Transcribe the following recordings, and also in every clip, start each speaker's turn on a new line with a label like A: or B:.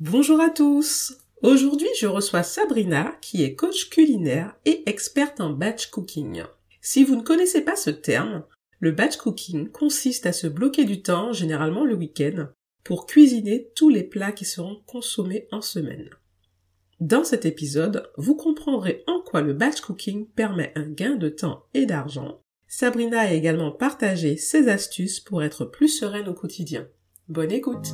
A: Bonjour à tous Aujourd'hui, je reçois Sabrina, qui est coach culinaire et experte en batch cooking. Si vous ne connaissez pas ce terme, le batch cooking consiste à se bloquer du temps, généralement le week-end, pour cuisiner tous les plats qui seront consommés en semaine. Dans cet épisode, vous comprendrez en quoi le batch cooking permet un gain de temps et d'argent. Sabrina a également partagé ses astuces pour être plus sereine au quotidien. Bonne écoute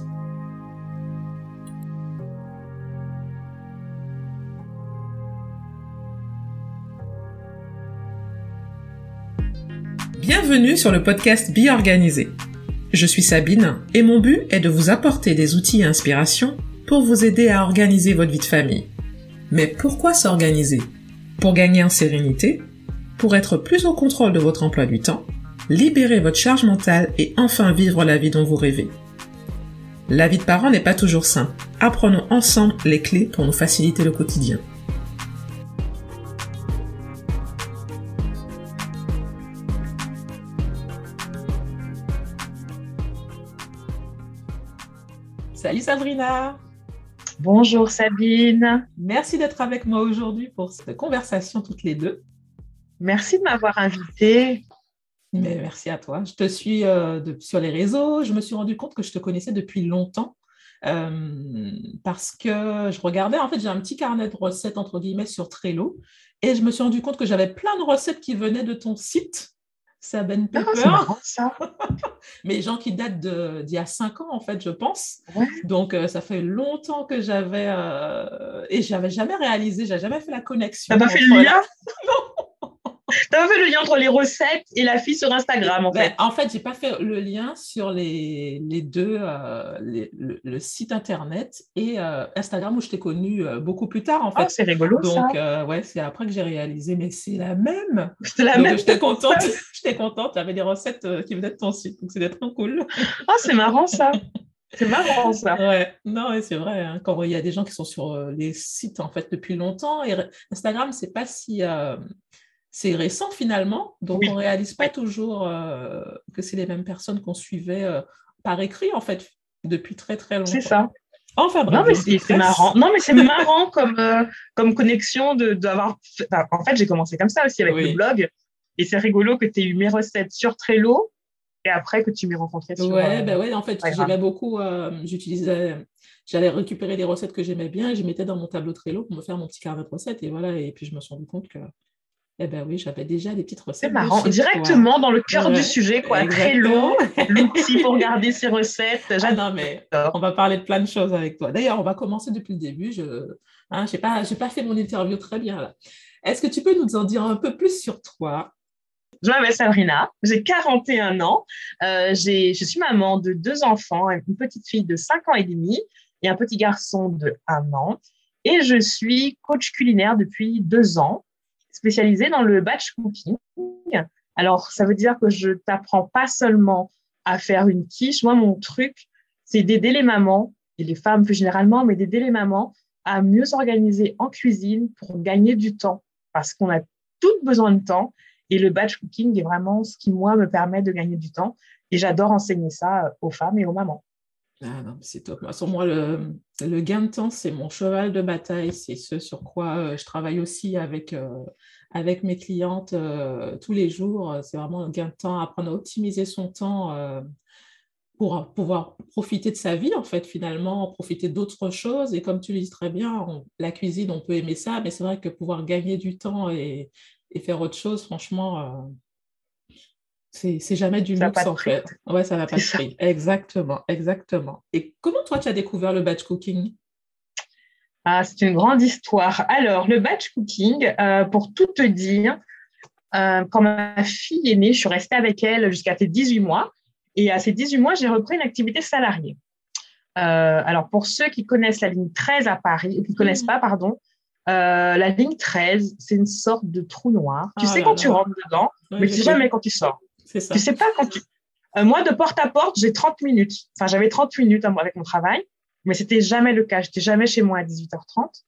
A: Bienvenue sur le podcast Bi Organisé. Je suis Sabine et mon but est de vous apporter des outils et inspirations pour vous aider à organiser votre vie de famille. Mais pourquoi s'organiser? Pour gagner en sérénité, pour être plus au contrôle de votre emploi du temps, libérer votre charge mentale et enfin vivre la vie dont vous rêvez? La vie de parent n'est pas toujours simple. Apprenons ensemble les clés pour nous faciliter le quotidien. Salut Sabrina.
B: Bonjour Sabine.
A: Merci d'être avec moi aujourd'hui pour cette conversation toutes les deux.
B: Merci de m'avoir invitée.
A: Mais merci à toi. Je te suis euh, sur les réseaux. Je me suis rendu compte que je te connaissais depuis longtemps euh, parce que je regardais. En fait, j'ai un petit carnet de recettes entre guillemets sur Trello et je me suis rendu compte que j'avais plein de recettes qui venaient de ton site ben
B: Pepper. Ah, ça.
A: Mais gens qui datent d'il y a cinq ans, en fait, je pense. Donc, euh, ça fait longtemps que j'avais. Euh, et j'avais jamais réalisé, j'avais jamais fait la connexion.
B: T'as pas fait le lien? T'as pas fait le lien entre les recettes et la fille sur Instagram, en ben, fait.
A: en fait, j'ai pas fait le lien sur les, les deux, euh, le, site internet et euh, Instagram où je t'ai connue euh, beaucoup plus tard, en fait. Oh,
B: c'est rigolo,
A: Donc, ouais, c'est après que j'ai réalisé, mais c'est la même.
B: C'est la même.
A: J'étais contente. j'étais contente. J'avais des recettes qui venaient de ton site, donc c'était trop cool.
B: Ah, c'est marrant, ça. C'est marrant ça.
A: Ouais, non, c'est vrai. Hein. Quand il y a des gens qui sont sur les sites en fait depuis longtemps, et Instagram, c'est pas si c'est récent finalement, donc on ne réalise pas toujours euh, que c'est les mêmes personnes qu'on suivait euh, par écrit en fait depuis très très longtemps.
B: C'est ça.
A: Enfin
B: bref. Non mais c'est marrant. Non mais c'est marrant comme euh, comme connexion de d'avoir. en fait j'ai commencé comme ça aussi avec le blog et c'est rigolo que tu aies eu mes recettes sur Trello et après que tu m'aies rencontré sur.
A: Ouais bah ouais en fait j'aimais beaucoup j'utilisais j'allais récupérer des recettes que j'aimais bien et je mettais dans mon tableau Trello pour me faire mon petit carnet de recettes et voilà et puis je me suis rendu compte que eh bien oui, j'avais déjà des petites recettes.
B: C'est marrant, directement dans le cœur du sujet, quoi. Très long, l'outil pour garder ses recettes.
A: Ah non, mais on va parler de plein de choses avec toi. D'ailleurs, on va commencer depuis le début. Je n'ai hein, pas, pas fait mon interview très bien là. Est-ce que tu peux nous en dire un peu plus sur toi?
B: Je m'appelle Sabrina, j'ai 41 ans, euh, je suis maman de deux enfants, une petite fille de 5 ans et demi et un petit garçon de 1 an. Et je suis coach culinaire depuis deux ans spécialisée dans le batch cooking. Alors, ça veut dire que je t'apprends pas seulement à faire une quiche. Moi, mon truc, c'est d'aider les mamans, et les femmes plus généralement, mais d'aider les mamans à mieux s'organiser en cuisine pour gagner du temps. Parce qu'on a toutes besoin de temps. Et le batch cooking est vraiment ce qui, moi, me permet de gagner du temps. Et j'adore enseigner ça aux femmes et aux mamans.
A: Ah non, c'est top. Sur moi, le, le, gain de temps, c'est mon cheval de bataille. C'est ce sur quoi euh, je travaille aussi avec, euh, avec mes clientes euh, tous les jours. C'est vraiment un gain de temps, apprendre à optimiser son temps pour pouvoir profiter de sa vie, en fait, finalement, profiter d'autres choses. Et comme tu le dis très bien, la cuisine, on peut aimer ça, mais c'est vrai que pouvoir gagner du temps et faire autre chose, franchement, c'est jamais du luxe en fait. Ouais, ça n'a pas de prix. Exactement, exactement. Et comment toi tu as découvert le batch cooking?
B: Ah, C'est une grande histoire. Alors, le batch cooking, euh, pour tout te dire, euh, quand ma fille est née, je suis restée avec elle jusqu'à ses 18 mois. Et à ses 18 mois, j'ai repris une activité salariée. Euh, alors, pour ceux qui connaissent la ligne 13 à Paris, ou qui ne connaissent mmh. pas, pardon, la ligne 13, c'est une sorte de trou noir. Tu oh sais quand tu rentres dedans, mais tu sais jamais quand tu sors.
A: C'est ça.
B: Tu sais pas quand tu. Euh, moi, de porte à porte, j'ai 30 minutes. Enfin, j'avais 30 minutes avec mon travail, mais c'était jamais le cas. J'étais jamais chez moi à 18h30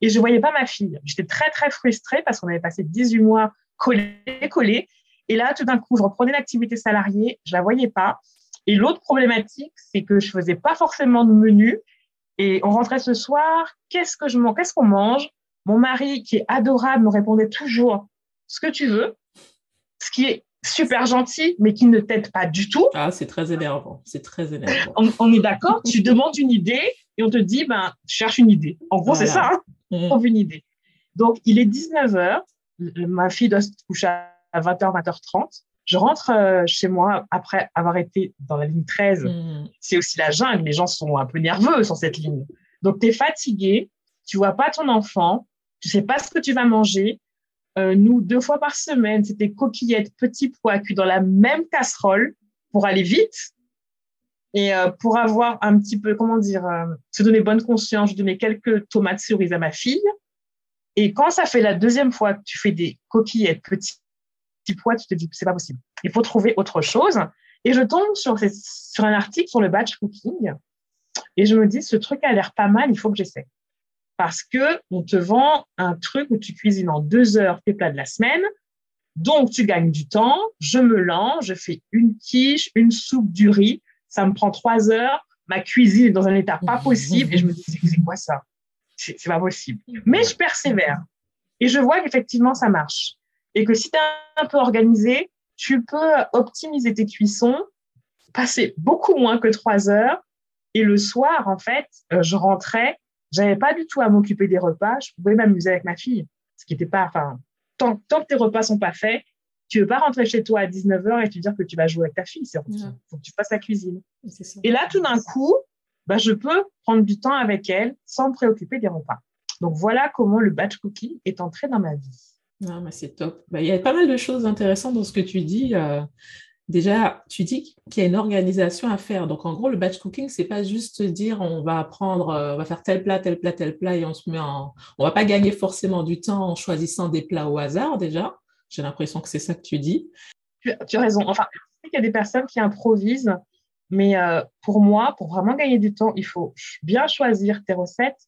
B: et je voyais pas ma fille. J'étais très, très frustrée parce qu'on avait passé 18 mois collés, collés. Et là, tout d'un coup, je reprenais l'activité salariée, je la voyais pas. Et l'autre problématique, c'est que je faisais pas forcément de menu Et on rentrait ce soir, qu'est-ce que je mange, qu'est-ce qu'on mange? Mon mari, qui est adorable, me répondait toujours ce que tu veux, ce qui est super gentil, mais qui ne t'aide pas du tout.
A: Ah, c'est très énervant. C'est très énervant.
B: On, est d'accord Tu demandes une idée et on te dit, ben, cherche une idée. En gros, c'est ça. Hein on mm. trouve une idée. Donc, il est 19h. Ma fille doit se coucher à 20h, 20h30. Je rentre euh, chez moi après avoir été dans la ligne 13. Mm. C'est aussi la jungle. Les gens sont un peu nerveux sur cette ligne. Donc, tu es fatigué. Tu vois pas ton enfant. Tu sais pas ce que tu vas manger. Nous, deux fois par semaine, c'était coquillettes, petits pois cuits dans la même casserole pour aller vite et euh, pour avoir un petit peu, comment dire, euh, se donner bonne conscience. Je donnais quelques tomates cerises à ma fille. Et quand ça fait la deuxième fois que tu fais des coquillettes, petits, petits pois, tu te dis c'est pas possible. Il faut trouver autre chose. Et je tombe sur, sur un article sur le batch cooking et je me dis, ce truc a l'air pas mal, il faut que j'essaie parce que on te vend un truc où tu cuisines en deux heures tes plats de la semaine. Donc, tu gagnes du temps. Je me lance, je fais une quiche, une soupe, du riz. Ça me prend trois heures. Ma cuisine est dans un état pas possible. Et je me dis, c'est quoi ça? C'est pas possible. Mais je persévère. Et je vois qu'effectivement, ça marche. Et que si tu es un peu organisé, tu peux optimiser tes cuissons, passer beaucoup moins que trois heures. Et le soir, en fait, euh, je rentrais j'avais pas du tout à m'occuper des repas. Je pouvais m'amuser avec ma fille. Ce qui n'était pas, enfin, tant, tant, que tes repas sont pas faits, tu veux pas rentrer chez toi à 19h et te dire que tu vas jouer avec ta fille. Il faut que tu fasses la cuisine. Et là, tout d'un coup, bah, je peux prendre du temps avec elle sans me préoccuper des repas. Donc voilà comment le batch cooking est entré dans ma vie.
A: Non, mais c'est top. Bah, il y a pas mal de choses intéressantes dans ce que tu dis. Euh, Déjà, tu dis qu'il y a une organisation à faire. Donc, en gros, le batch cooking, c'est pas juste dire on va prendre, euh, on va faire tel plat, tel plat, tel plat et on se met en. On va pas gagner forcément du temps en choisissant des plats au hasard, déjà. J'ai l'impression que c'est ça que tu dis.
B: Tu, as raison. Enfin, il y a des personnes qui improvisent, mais euh, pour moi, pour vraiment gagner du temps, il faut bien choisir tes recettes.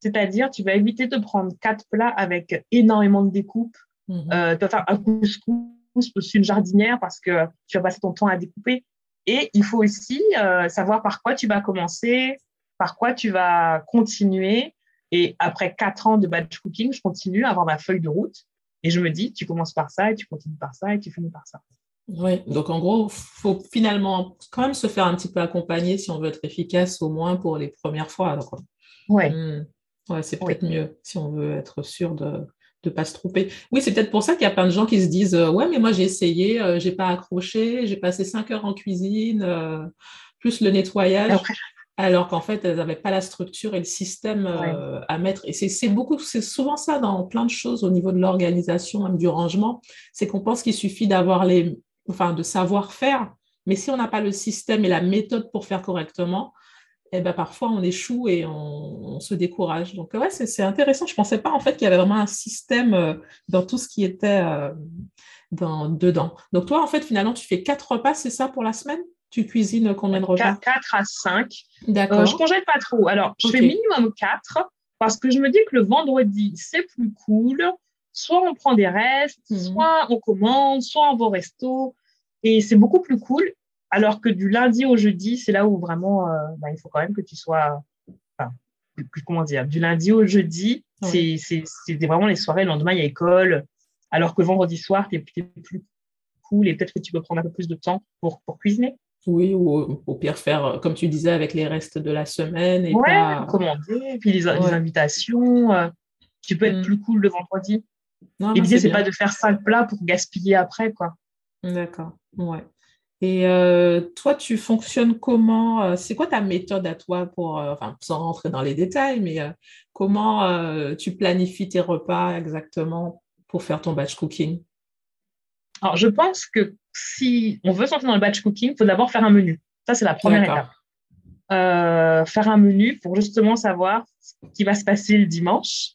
B: C'est-à-dire, tu vas éviter de prendre quatre plats avec énormément de découpes. Mmh euh, tu vas faire un couscous aussi une jardinière parce que tu vas passer ton temps à découper. Et il faut aussi euh, savoir par quoi tu vas commencer, par quoi tu vas continuer. Et après quatre ans de batch cooking, je continue à avoir ma feuille de route. Et je me dis, tu commences par ça, et tu continues par ça, et tu finis par ça.
A: Oui, donc en gros, il faut finalement quand même se faire un petit peu accompagner si on veut être efficace, au moins pour les premières fois.
B: Oui.
A: Hmm. Ouais, c'est peut-être mieux si on veut être sûr de, de pas se tromper. Oui, c'est peut-être pour ça qu'il y a plein de gens qui se disent euh, Ouais, mais moi j'ai essayé, euh, j'ai pas accroché, j'ai passé cinq heures en cuisine, euh, plus le nettoyage. Alors qu'en fait, elles n'avaient pas la structure et le système à mettre. Et c'est beaucoup, c'est souvent ça dans plein de choses au niveau de l'organisation, même du rangement. C'est qu'on pense qu'il suffit d'avoir les, enfin, de savoir faire. Mais si on n'a pas le système et la méthode pour faire correctement, eh ben, parfois on échoue et on, se décourage. Donc ouais, c'est intéressant. Je ne pensais pas en fait qu'il y avait vraiment un système euh, dans tout ce qui était euh, dans, dedans. Donc toi, en fait, finalement, tu fais quatre repas, c'est ça pour la semaine? Tu cuisines combien de repas?
B: 4 à 5. D'accord. Euh, je ne congèle pas trop. Alors, je fais minimum 4 parce que je me dis que le vendredi, c'est plus cool. Soit on prend des restes, mhm. soit on commande, soit on va au resto. Et c'est beaucoup plus cool. Alors que du lundi au jeudi, c'est là où vraiment, euh, bah, il faut quand même que tu sois, enfin, comment dire, du lundi au jeudi, c'est vraiment les soirées. Le lendemain, il y a école. Alors que vendredi soir, tu es, plus cool et peut-être que tu peux prendre un peu plus de temps pour, pour cuisiner.
A: Oui, ou au pire faire, comme tu disais, avec les restes de la semaine. Et
B: pas... commander, puis les, invitations. Euh, tu peux être mm. plus cool le vendredi. l'idée, c'est pas de faire cinq plats pour gaspiller après, quoi.
A: D'accord, ouais. Et euh, toi, tu fonctionnes comment euh, C'est quoi ta méthode à toi pour, euh, enfin, sans rentrer dans les détails, mais comment tu planifies tes repas exactement pour faire ton batch cooking?
B: Alors, je pense que si on veut sortir dans le batch cooking, il faut d'abord faire un menu. Ça, c'est la première étape. faire un menu pour justement savoir ce qui va se passer le dimanche.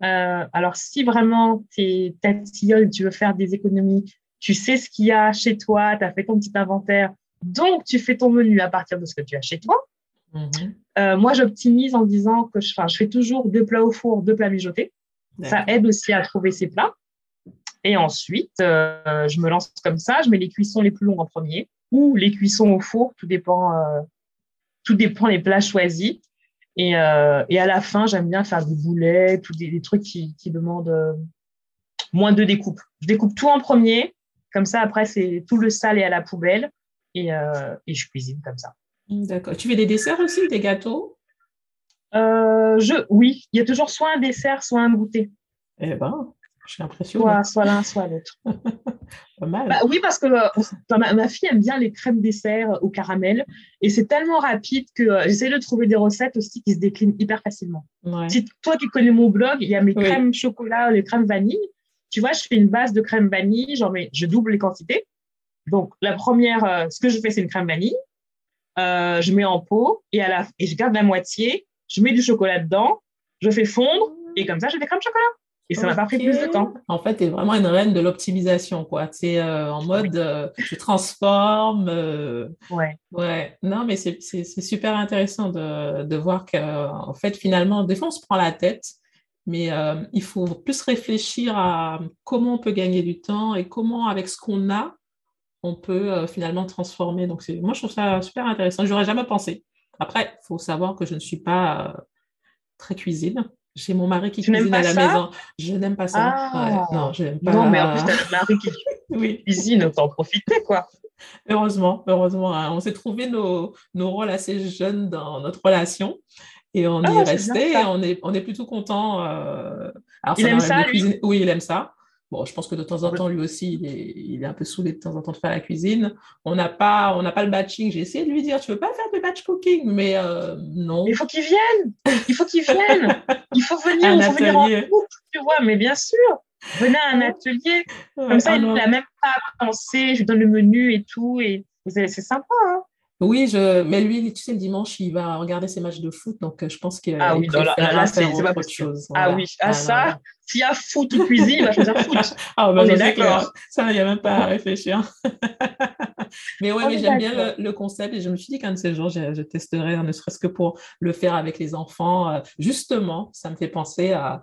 B: alors, si vraiment tu es tatillonne, tu veux faire des économies, tu sais ce qu'il y a chez toi, tu as fait ton petit inventaire, donc tu fais ton menu à partir de ce que tu as chez toi. Mhm. Euh, moi, j'optimise en disant que je, je fais toujours deux plats au four, deux plats mijotés. Ça aide aussi à trouver ces plats. Et ensuite, euh, je me lance comme ça. Je mets les cuissons les plus longs en premier ou les cuissons au four. Tout dépend, euh, tout dépend des plats choisis. Et, euh, et à la fin, j'aime bien faire des boulettes ou des, trucs qui, qui demandent moins de découpe. Je découpe tout en premier, comme ça, après, c'est tout le sale est à la poubelle et, euh, et je cuisine comme ça.
A: D'accord. Tu fais des desserts aussi, des gâteaux?
B: Je, Oui, il y a toujours soit un dessert, soit un goûter.
A: Eh ben, j'ai l'impression.
B: Soit, soit l'un, soit l'autre.
A: Pas mal.
B: Bah, oui, parce que ma, fille aime bien les crèmes dessert au caramel et c'est tellement rapide que j'essaie de trouver des recettes aussi qui se déclinent hyper facilement. Si toi qui connais mon blog, il y a mes crèmes chocolat, les crèmes vanille. Tu vois, je fais une base de crème vanille, genre, mais je double les quantités. Donc, la première, euh, ce que je fais, c'est une crème vanille. Euh, je mets en pot et, à la, et je garde la moitié. Je mets du chocolat dedans, je fais fondre et comme ça, j'ai des crèmes chocolat. Et ça m'a pas pris plus de temps.
A: En fait, tu es vraiment une reine de l'optimisation, quoi. Tu es euh, en mode, je transforme.
B: ouais.
A: Ouais. Non, mais c'est super intéressant de, de voir qu'en fait, finalement, des fois, on se prend la tête mais euh, il faut plus réfléchir à comment on peut gagner du temps et comment, avec ce qu'on a, on peut euh, finalement transformer. Donc, moi, je trouve ça super intéressant. Je n'aurais jamais pensé. Après, il faut savoir que je ne suis pas euh, très cuisine. J'ai mon mari qui cuisine à la maison. Je n'aime pas ça.
B: Ah.
A: Non, je n'aime pas.
B: Non, mais en plus, tu as mari qui oui. cuisine, autant profiter, quoi.
A: Heureusement, heureusement. Hein. On s'est trouvé nos, nos, rôles assez jeunes dans notre relation. Et on y est ah, resté, on est, on est plutôt content. Euh,
B: il aime ça, lui?
A: Oui, il aime ça. Bon, je pense que de temps en temps, lui aussi, il est, il est un peu saoulé de temps en temps de faire la cuisine. On n'a pas, on pas le batching. J'ai essayé de lui dire, tu veux pas faire de batch cooking, mais euh, non.
B: Il faut qu'il vienne. Il faut qu'il vienne. il faut venir. il faut venir en couple, tu vois. Mais bien sûr, venez à un atelier. Comme ça, il n'a même pas pensé. Je lui donne le menu et tout, et c'est sympa. Hein
A: oui, je... mais lui, tu sais, le dimanche, il va regarder ses matchs de foot, donc euh, je pense qu'il
B: ah oui,
A: là,
B: pas autre chose. Ah oui, ah, ah ça, s'il y a foot ou cuisine, il va choisir foot.
A: ah, bah, On est d'accord. Ça, il n'y a même pas à réfléchir. mais oui, mais j'aime bien le, concept et je me suis dit qu'un de ces jours, je, je testerai, ne serait-ce que pour le faire avec les enfants. Euh, justement, ça me fait penser à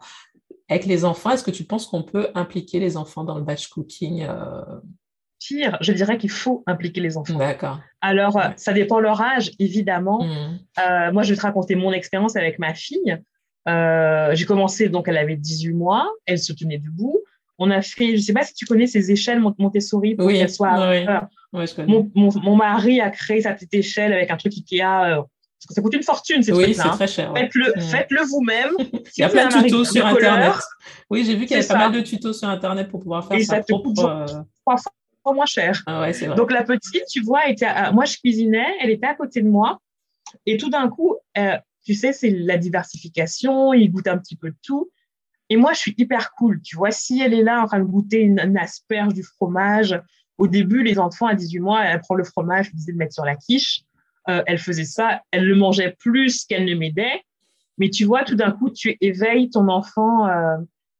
A: avec les enfants, est-ce que tu penses qu'on peut impliquer les enfants dans le batch cooking euh,
B: pire, je dirais qu'il faut impliquer les enfants.
A: D'accord.
B: Alors, euh, ça dépend leur âge, évidemment. Mmh. Euh, moi, je vais te raconter mon expérience avec ma fille. Euh, j'ai commencé, donc elle avait 18 mois, elle se tenait debout. On a fait, je ne sais pas si tu connais ces échelles Montessori pour qu'elle soit.
A: Oui.
B: mon, mon, mari a créé sa petite échelle avec un truc Ikea. ça coûte une fortune, ces
A: Oui, c'est très cher.
B: Faites-le mmh. faites -le vous-même.
A: Il y a plein de tutos sur Internet. Oui, j'ai vu qu'il y avait pas mal de tutos sur Internet pour pouvoir faire
B: Et
A: ça
B: propre moins cher.
A: Ah
B: Donc la petite, tu vois, était moi je cuisinais, elle était à côté de moi, et tout d'un coup, euh, tu sais, c'est la diversification, il goûte un petit peu de tout. Et moi, je suis hyper cool. Tu vois, si elle est là en train de goûter une, asperge du fromage, au début, les enfants à 18 mois, elle prend le fromage, je disais de mettre sur la quiche. Euh, elle faisait ça, elle le mangeait plus qu'elle ne m'aidait. Mais tu vois, tout d'un coup, tu éveilles ton enfant euh,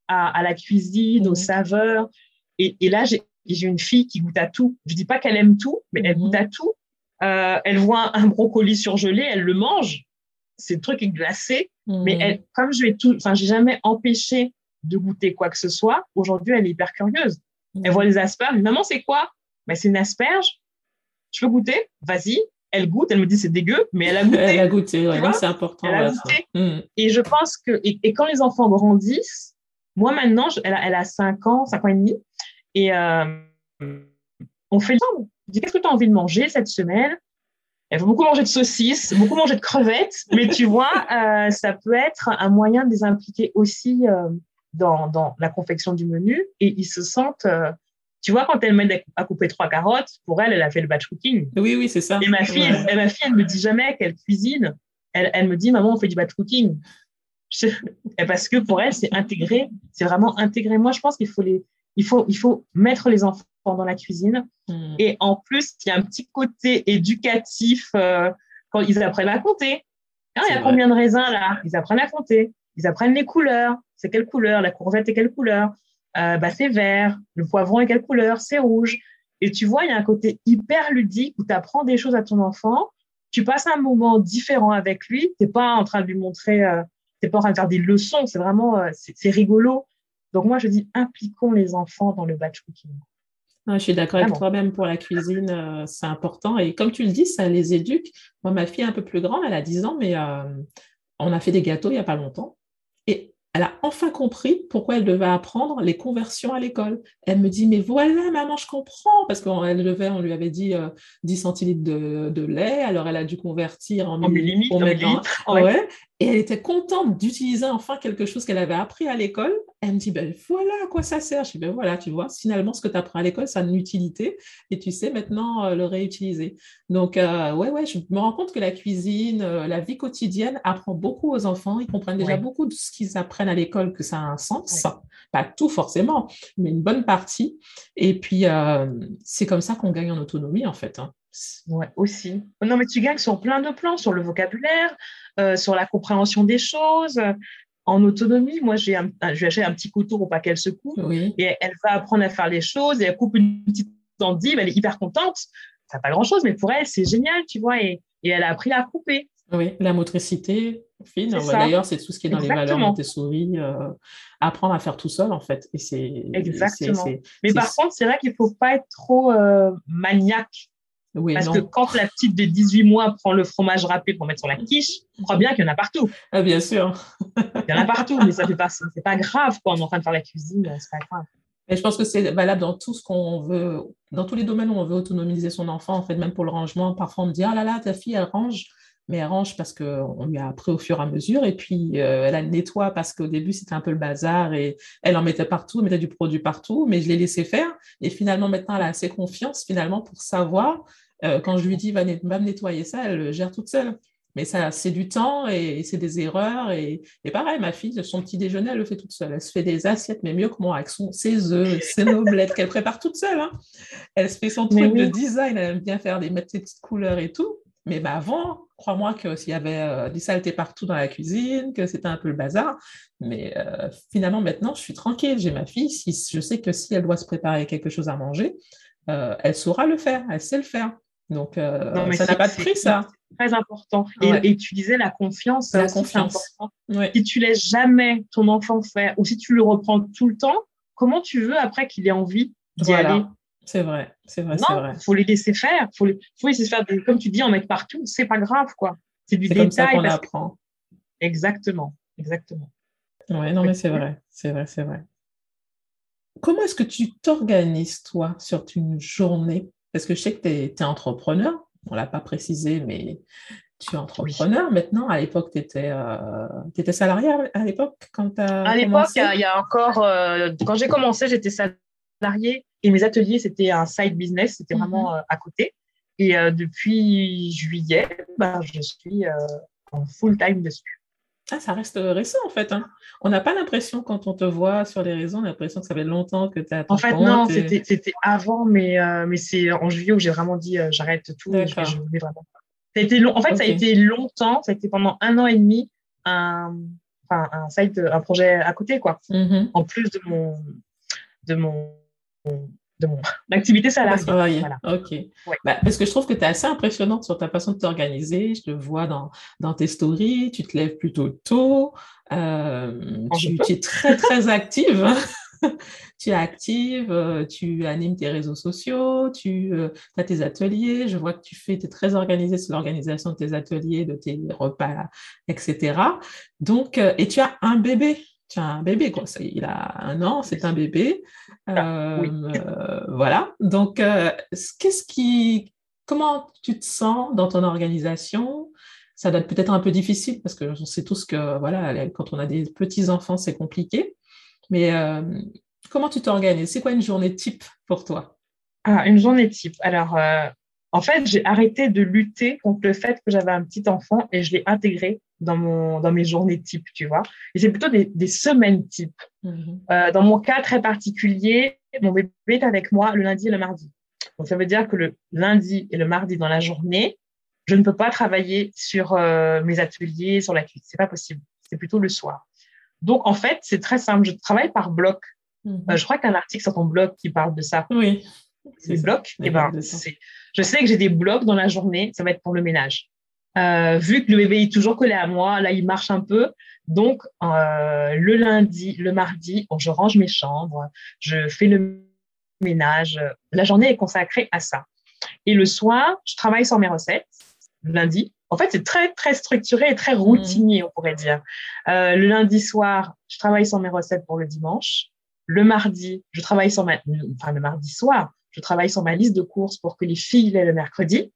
B: à, la cuisine, aux mmh. saveurs. Et, et là, j'ai j'ai une fille qui goûte à tout. Je dis pas qu'elle aime tout, mais elle goûte mhm. à tout. Euh, elle voit un brocoli surgelé, elle le mange. C'est le truc est glacé, mais mhm. elle, comme je vais tout, enfin, j'ai jamais empêché de goûter quoi que ce soit. Aujourd'hui, elle est hyper curieuse. Elle mhm. voit les asperges. Maman, c'est quoi? Mais ben, c'est une asperge. Tu veux goûter? Vas-y. Elle goûte. Elle me dit c'est dégueu, mais elle a goûté.
A: elle a goûté. c'est important.
B: Elle a goûté. Et je pense que et, quand les enfants grandissent, moi maintenant, elle, a, elle a 5 ans, 5 ans et demi. Et euh, on fait ensemble. Je dis, qu'est-ce que tu as envie de manger cette semaine? Elle veut beaucoup manger de saucisses, beaucoup manger de crevettes, mais tu vois, euh, ça peut être un moyen de les impliquer aussi euh, dans, dans, la confection du menu et ils se sentent. tu vois, quand elle m'aide à couper trois carottes, pour elle, elle a fait le batch cooking.
A: Oui, oui, c'est ça.
B: Et ma fille, elle, ma fille, elle me dit jamais qu'elle cuisine. Elle, elle me dit, maman, on fait du batch cooking. parce que pour elle, c'est intégré, c'est vraiment intégré. Moi, je pense qu'il faut les, il faut, il faut mettre les enfants dans la cuisine. Hmm. Et en plus, il y a un petit côté éducatif euh, quand ils apprennent à compter. Hein, il y a combien de raisins là? Ils apprennent à compter. Ils apprennent les couleurs. C'est quelle couleur? La courgette est quelle couleur? Euh, bah, C'est vert. Le poivron est quelle couleur? C'est rouge. Et tu vois, il y a un côté hyper ludique où tu apprends des choses à ton enfant. Tu passes un moment différent avec lui. Tu n'es pas en train de lui montrer, euh, tu n'es pas en train de faire des leçons. C'est vraiment, c'est rigolo. Donc moi, je dis impliquons les enfants dans le batch cooking.
A: Ah, je suis d'accord avec toi, même pour la cuisine, euh, c'est important. Et comme tu le dis, ça les éduque. Moi, ma fille est un peu plus grande, elle a 10 ans, mais euh, on a fait des gâteaux il n'y a pas longtemps. Et elle a enfin compris pourquoi elle devait apprendre les conversions à l'école. Elle me dit, mais voilà, maman, je comprends, parce qu'elle devait, on lui avait dit 10 euh, centilitres de, lait, alors elle a dû convertir en,
B: en millilitres.
A: Ouais. Et elle était contente d'utiliser enfin quelque chose qu'elle avait appris à l'école. Elle me dit, ben voilà à quoi ça sert. Je dis, ben voilà, tu vois, finalement, ce que tu apprends à l'école, ça a une utilité et tu sais maintenant euh, le réutiliser. Donc, euh, ouais, ouais, je me rends compte que la cuisine, euh, la vie quotidienne apprend beaucoup aux enfants. Ils comprennent déjà beaucoup de ce qu'ils apprennent à l'école, que ça a un sens. Pas tout forcément, mais une bonne partie. Et puis, c'est comme ça qu'on gagne en autonomie, en fait. Hein.
B: Ouais, aussi. Non, mais tu gagnes sur plein de plans, sur le vocabulaire, euh, sur la compréhension des choses. En autonomie, moi, j'ai un, je lui un petit couteau pour pas qu'elle se coupe. Et elle va apprendre à faire les choses et elle coupe une petite endive, elle est hyper contente. Ça n'a pas grand-chose, mais pour elle, c'est génial, tu vois. Et, et, elle a appris à couper.
A: Oui, la motricité fine. D'ailleurs, c'est tout ce qui est dans les valeurs Montessori. Euh, apprendre à faire tout seul, en fait. Et c'est,
B: Exactement. mais par contre, c'est vrai qu'il ne faut pas être trop euh, maniaque parce que quand la petite de 18 mois prend le fromage râpé pour mettre sur la quiche, on croit bien qu'il y en a partout.
A: Ah, bien sûr.
B: Il y en a partout, mais ça fait pas, c'est pas grave quand on est en train de faire la cuisine, c'est pas grave.
A: Mais je pense que c'est valable dans tout ce qu'on veut, dans tous les domaines où on veut autonomiser son enfant, en fait, même pour le rangement. Parfois, on me dit, ah là là, ta fille, elle range mais elle range parce qu'on lui a appris au fur et à mesure. Et puis, euh, elle, elle nettoie parce qu'au début, c'était un peu le bazar et elle en mettait partout, elle mettait du produit partout, mais je l'ai laissé faire. Et finalement, maintenant, elle a assez confiance, finalement, pour savoir, euh, quand je lui dis, va, va, me nettoyer ça, elle le gère toute seule. Mais ça, c'est du temps et, c'est des erreurs. Et, pareil, ma fille, son petit déjeuner, elle le fait toute seule. Elle se fait des assiettes, mais mieux que moi, avec son, ses œufs, ses noblettes qu'elle prépare toute seule. Hein. Elle se fait son truc de design, elle aime bien faire des, mettre ses petites couleurs et tout. Mais bah, avant, crois-moi que s'il y avait euh, des saletés partout dans la cuisine, que c'était un peu le bazar. Mais euh, finalement, maintenant, je suis tranquille. J'ai ma fille. Si, je sais que si elle doit se préparer quelque chose à manger, euh, elle saura le faire. Elle sait le faire. Donc, ça n'a pas de prix, ça.
B: Très important. Et, tu disais la confiance.
A: La confiance.
B: Si tu laisses jamais ton enfant faire, ou si tu le reprends tout le temps, comment tu veux après qu'il ait envie d'y aller?
A: C'est vrai, c'est vrai, c'est vrai.
B: faut les laisser faire. Faut, les, faut laisser faire, comme tu dis, en mettre partout. C'est pas grave, quoi. C'est du détail. Comme ça
A: qu'on apprend.
B: Exactement, exactement.
A: Ouais, non, mais c'est vrai, c'est vrai, c'est vrai. Comment est-ce que tu t'organises, toi, sur une journée? Parce que je sais que tu es, entrepreneur, on ne l'a pas précisé, mais tu es entrepreneur maintenant. À l'époque, tu étais, euh, étais, salarié à l'époque quand tu
B: À l'époque, il y, a encore, euh, quand j'ai commencé, j'étais salarié et mes ateliers, c'était un side business, c'était mhm. vraiment euh, à côté. Et euh, depuis juillet, bah, je suis euh, en full time dessus.
A: Ah, ça reste récent en fait. Hein. On n'a pas l'impression quand on te voit sur les réseaux, on a l'impression que ça fait longtemps que tu as.
B: En fait, non, c'était avant, mais, mais c'est en juillet où j'ai vraiment dit j'arrête tout. Je, voulais vraiment. Ça a été long. En fait, ça a été longtemps, ça a été pendant un an et demi un, un, site, un projet à côté, quoi. Mhm. En plus de mon, de mon de mon activité salariée.
A: Ok. Bah, parce que je trouve que tu es assez impressionnante sur ta façon de t'organiser. Je te vois dans, dans tes stories, tu te lèves plutôt tôt, euh, tu, es très, très active. tu es active, euh, tu animes tes réseaux sociaux, tu euh, as tes ateliers. Je vois que tu fais, es très organisée sur l'organisation de tes ateliers, de tes repas, etc. Donc, et tu as un bébé tu as un bébé, quoi. il a un an, c'est un bébé. Ah, euh, voilà. Donc, euh, qu'est-ce qui, comment tu te sens dans ton organisation? Ça doit être peut-être un peu difficile parce que on sait tous que, voilà, quand on a des petits enfants, c'est compliqué. Mais euh, comment tu t'organises? C'est quoi une journée type pour toi?
B: Ah, Une journée type. Alors, en fait, j'ai arrêté de lutter contre le fait que j'avais un petit enfant et je l'ai intégré dans, mon, dans mes journées type, tu vois. Et c'est plutôt des, des semaines type. Mm-hmm. Euh, dans mon cas très particulier, mon bébé est avec moi le lundi et le mardi. Donc, ça veut dire que le lundi et le mardi dans la journée, je ne peux pas travailler sur euh, mes ateliers, sur la cuite. C'est pas possible. C'est plutôt le soir. Donc, en fait, c'est très simple. Je travaille par bloc. Mm-hmm. Euh, je crois qu'il y a un article sur ton blog qui parle de ça.
A: Oui.
B: Les blocs. Et eh ben, je sais que j'ai des blocs dans la journée. Ça va être pour le ménage. Euh, vu que le bébé est toujours collé à moi, là, il marche un peu. Donc, euh, le lundi, le mardi, je range mes chambres, je fais le ménage. La journée est consacrée à ça. Et le soir, je travaille sur mes recettes. lundi. En fait, c'est très, très structuré et très routinier, on pourrait dire. Euh, le lundi soir, je travaille sur mes recettes pour le dimanche. Le mardi, je travaille sur ma, enfin, le mardi soir, je travaille sur ma liste de courses pour que les filles l'aient le mercredi.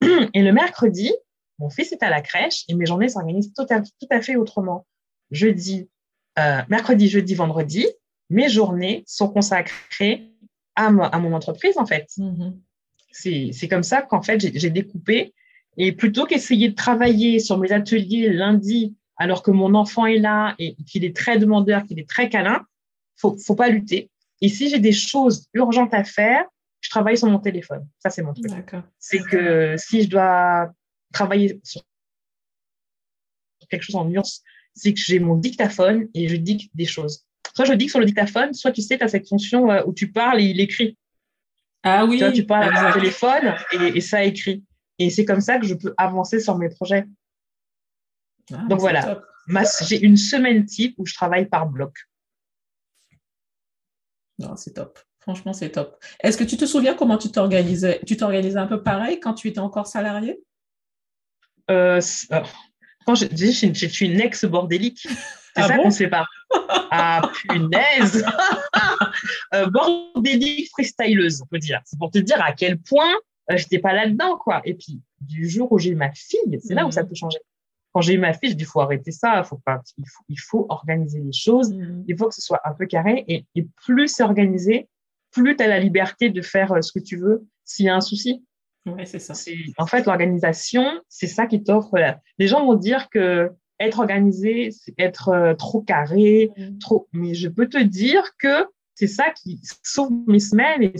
B: Et le mercredi, mon fils est à la crèche et mes journées s'organisent tout à, tout à fait autrement. Jeudi, euh, mercredi, jeudi, vendredi, mes journées sont consacrées à, à mon entreprise, en fait. Mm-hmm. C'est comme ça qu'en fait, j'ai découpé. Et plutôt qu'essayer de travailler sur mes ateliers lundi, alors que mon enfant est là et qu'il est très demandeur, qu'il est très câlin, faut, faut pas lutter. Et si j'ai des choses urgentes à faire, je travaille sur mon téléphone. Ça, c'est mon truc. C'est que si je dois travailler sur quelque chose en nuance, c'est que j'ai mon dictaphone et je dicte des choses. Soit je dicte sur le dictaphone, soit tu sais, tu as cette fonction euh, où tu parles et il écrit.
A: Ah oui.
B: Tu, tu parles avec ton téléphone et, ça écrit. Et c'est comme ça que je peux avancer sur mes projets. Ah, Donc voilà, j'ai une semaine type où je travaille par bloc.
A: C'est top. Franchement, c'est top. Est-ce que tu te souviens comment tu t'organisais Tu t'organisais un peu pareil quand tu étais encore salarié?
B: Euh, Quand je dis je suis une ex-bordélique, c'est ah ça qu'on pas. Ah, punaise euh, Bordélique freestyleuse, on peut dire. C'est pour te dire à quel point euh, je n'étais pas là-dedans, quoi. Et puis, du jour où j'ai eu ma fille, c'est là où ça mhm. peut changer. Quand j'ai eu ma fille, je dis, il faut arrêter ça, faut pas, il, faut, il faut organiser les choses, mhm. il faut que ce soit un peu carré, et, et plus c'est organisé, plus tu as la liberté de faire euh, ce que tu veux s'il y a un souci.
A: Oui, c'est ça.
B: En fait, l'organisation, c'est ça qui t'offre. Les gens vont dire que être organisé, c'est être euh, trop carré, mm. trop. Mais je peux te dire que c'est ça qui sauve mes semaines. Et...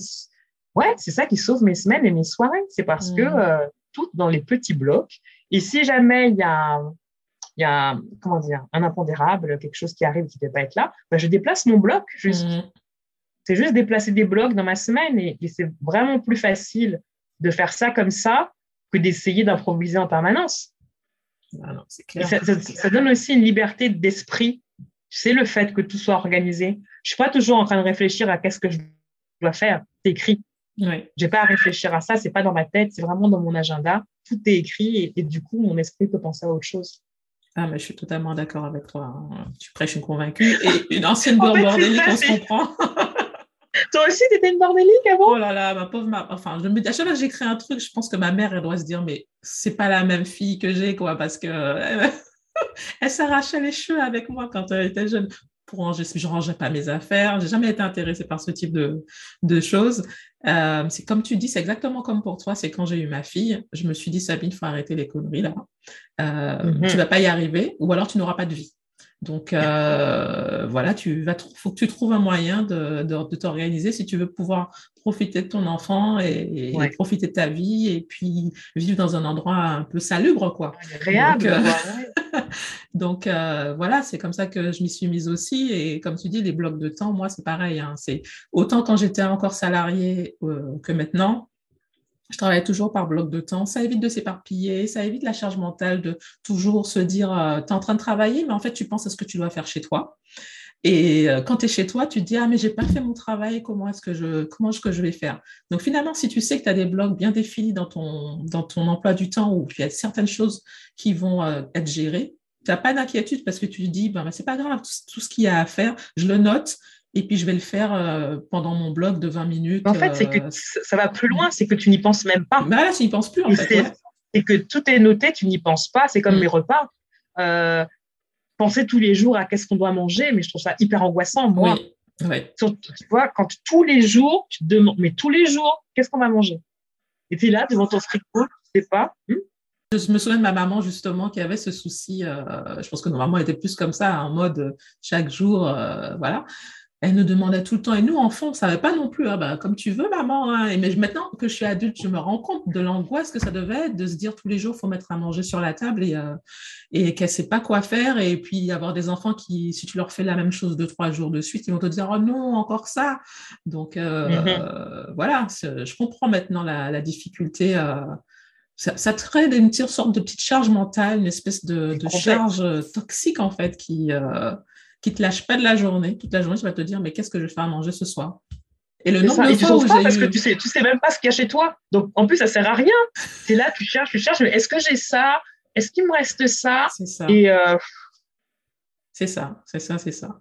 B: Ouais, c'est ça qui sauve mes semaines et mes soirées. C'est parce que mm. euh, tout dans les petits blocs. Et si jamais il y a, il y a comment dire, un impondérable, quelque chose qui arrive qui ne peut pas être là, ben je déplace mon bloc. Juste. Mm. C'est juste déplacer des blocs dans ma semaine et c'est vraiment plus facile de faire ça comme ça que d'essayer d'improviser en permanence. Ah ça, donne aussi une liberté d'esprit. C'est le fait que tout soit organisé. Je suis pas toujours en train de réfléchir à qu'est-ce que je dois faire. C'est écrit. Oui. J'ai pas à réfléchir à ça. C'est pas dans ma tête. C'est vraiment dans mon agenda. Tout est écrit et, du coup, mon esprit peut penser à autre chose.
A: Ah, mais je suis totalement d'accord avec toi. Tu prêches une convaincue et une ancienne bordélique, on se comprend.
B: Toi aussi, tu étais une bordélique avant?
A: Oh là là, ma pauvre ma... Enfin, je me... à chaque fois que j'écris un truc, je pense que ma mère, elle doit se dire, mais c'est pas la même fille que j'ai, quoi, parce que elle, s'arrachait les cheveux avec moi quand elle était jeune. Pour ranger, je ne rangeais pas mes affaires. J'ai jamais été intéressée par ce type de, de choses. Euh, c'est comme tu dis, c'est exactement comme pour toi. C'est quand j'ai eu ma fille, je me suis dit, Sabine, il faut arrêter les conneries là. Euh, mm-hmm. Tu vas pas y arriver, ou alors tu n'auras pas de vie. Donc euh, voilà, tu vas faut que tu trouves un moyen de, de, t'organiser si tu veux pouvoir profiter de ton enfant et, profiter de ta vie et puis vivre dans un endroit un peu salubre quoi.
B: Agréable.
A: Donc, euh, euh, voilà, c'est comme ça que je m'y suis mise aussi et comme tu dis, les blocs de temps, moi c'est pareil. Hein, c'est autant quand j'étais encore salariée que maintenant je travaille toujours par bloc de temps. Ça évite de s'éparpiller, ça évite la charge mentale de toujours se dire, euh, tu es en train de travailler, mais en fait, tu penses à ce que tu dois faire chez toi. Et euh, quand tu es chez toi, tu te dis, ah, mais j'ai pas fait mon travail, comment est-ce que je, vais faire? Donc finalement, si tu sais que tu as des blocs bien définis dans ton, emploi du temps où il y a certaines choses qui vont euh, être gérées, tu n'as pas d'inquiétude parce que tu te dis, ben, ben, c'est pas grave, tout, ce qu'il y a à faire, je le note et puis je vais le faire euh, pendant mon blog de 20 minutes.
B: En fait, c'est que euh, ça va plus loin, c'est que tu n'y penses même pas.
A: Bah là, tu n'y penses plus en fait.
B: C'est que tout est noté, tu n'y penses pas, c'est comme mm. mes repas. Euh, penser tous les jours à qu'est-ce qu'on doit manger, mais je trouve ça hyper angoissant, moi.
A: Oui.
B: Tu vois, quand tous les jours, tu te demandes, mais tous les jours, qu'est-ce qu'on va manger? Et tu es là devant ton frigo, tu sais pas. Hmm?
A: Je me souviens de ma maman justement qui avait ce souci. je pense que ma maman était plus comme ça, en mode chaque jour, voilà elle nous demandait tout le temps. Et nous, enfants, on ne savait pas non plus. Ah bah, comme tu veux, maman. Hein. Et mais maintenant que je suis adulte, je me rends compte de l'angoisse que ça devait être de se dire tous les jours, il faut mettre à manger sur la table et, euh, et qu'elle ne sait pas quoi faire. Et puis avoir des enfants qui, si tu leur fais la même chose deux, trois jours de suite, ils vont te dire, oh non, encore ça. Donc euh, mm-hmm. voilà, je comprends maintenant la, difficulté. Euh, ça, ça crée une sorte de petite charge mentale, une espèce de, de charge toxique en fait qui qui te lâche pas de la journée. Toute la journée, tu vas te dire, mais qu'est-ce que je vais faire à manger ce soir? Et le nombre de
B: fois où j'ai parce que tu sais, tu sais même pas ce qu'il y a chez toi. Donc, en plus, ça sert à rien. Tu es là, tu cherches, tu cherches, mais est-ce que j'ai ça? Est-ce qu'il me reste ça?
A: C'est ça.
B: Et euh,
A: C'est ça, c'est ça, c'est ça.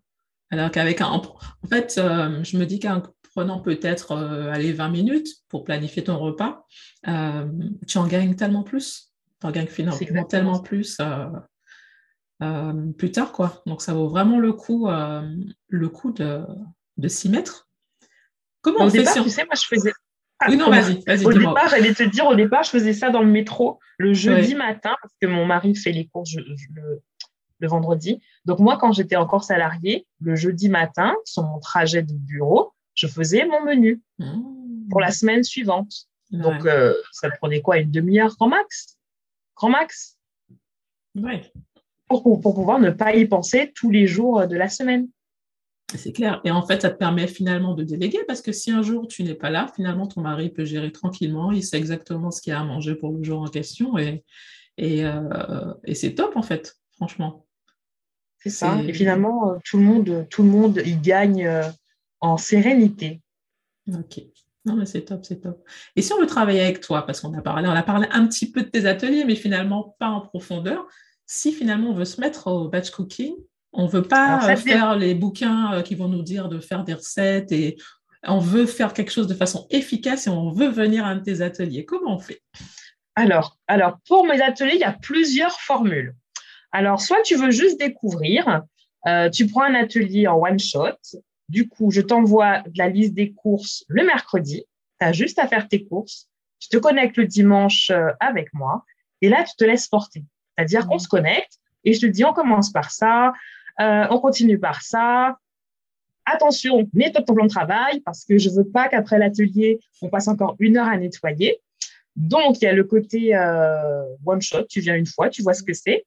A: Alors qu'avec un... En fait, euh, je me dis qu'en prenant peut-être euh, 20 minutes pour planifier ton repas, euh, tu en gagnes tellement plus. Tu en gagnes finalement tellement plus plus tard. quoi. Donc, ça vaut vraiment le coup, le coup de, de s'y mettre
B: Comment au départ, tu sais, moi, je faisais.
A: oui, non, vas-y, vas-y.
B: Au départ, j'allais te dire, au départ, je faisais ça dans le métro le jeudi matin, parce que mon mari fait les courses le, vendredi. Donc, moi, quand j'étais encore salariée, le jeudi matin, sur mon trajet du bureau, je faisais mon menu mmh. pour la semaine suivante. Donc, euh, ça prenait quoi Une demi-heure, grand max? Grand max?
A: Oui.
B: pour, pour pouvoir ne pas y penser tous les jours de la semaine.
A: C'est clair. Et en fait, ça te permet finalement de déléguer parce que si un jour tu n'es pas là, finalement, ton mari peut gérer tranquillement. Il sait exactement ce qu'il y a à manger pour le jour en question. Et, et, euh, c'est top, en fait, franchement.
B: C'est ça. Et finalement, euh, tout le monde, tout le monde y gagne euh, en sérénité.
A: Ok. Non, mais c'est top, c'est top. Et si on veut travailler avec toi, parce qu'on a parlé, on a parlé un petit peu de tes ateliers, mais finalement pas en profondeur, si finalement on veut se mettre au batch cooking, on ne veut pas euh, faire les bouquins euh, qui vont nous dire de faire des recettes et on veut faire quelque chose de façon efficace et on veut venir à un de tes ateliers. Comment on fait?
B: Alors, alors, pour mes ateliers, il y a plusieurs formules. Alors, soit tu veux juste découvrir, euh, tu prends un atelier en one shot. Du coup, je t'envoie la liste des courses le mercredi. Tu as juste à faire tes courses. Tu te connectes le dimanche avec moi et là, tu te laisses porter. C'est-à-dire qu'on se connecte et je te dis, on commence par ça, euh, on continue par ça. Attention, nettoie ton plan de travail parce que je veux pas qu'après l'atelier, on passe encore une heure à nettoyer. Donc, il y a le côté euh, one shot. Tu viens une fois, tu vois ce que c'est.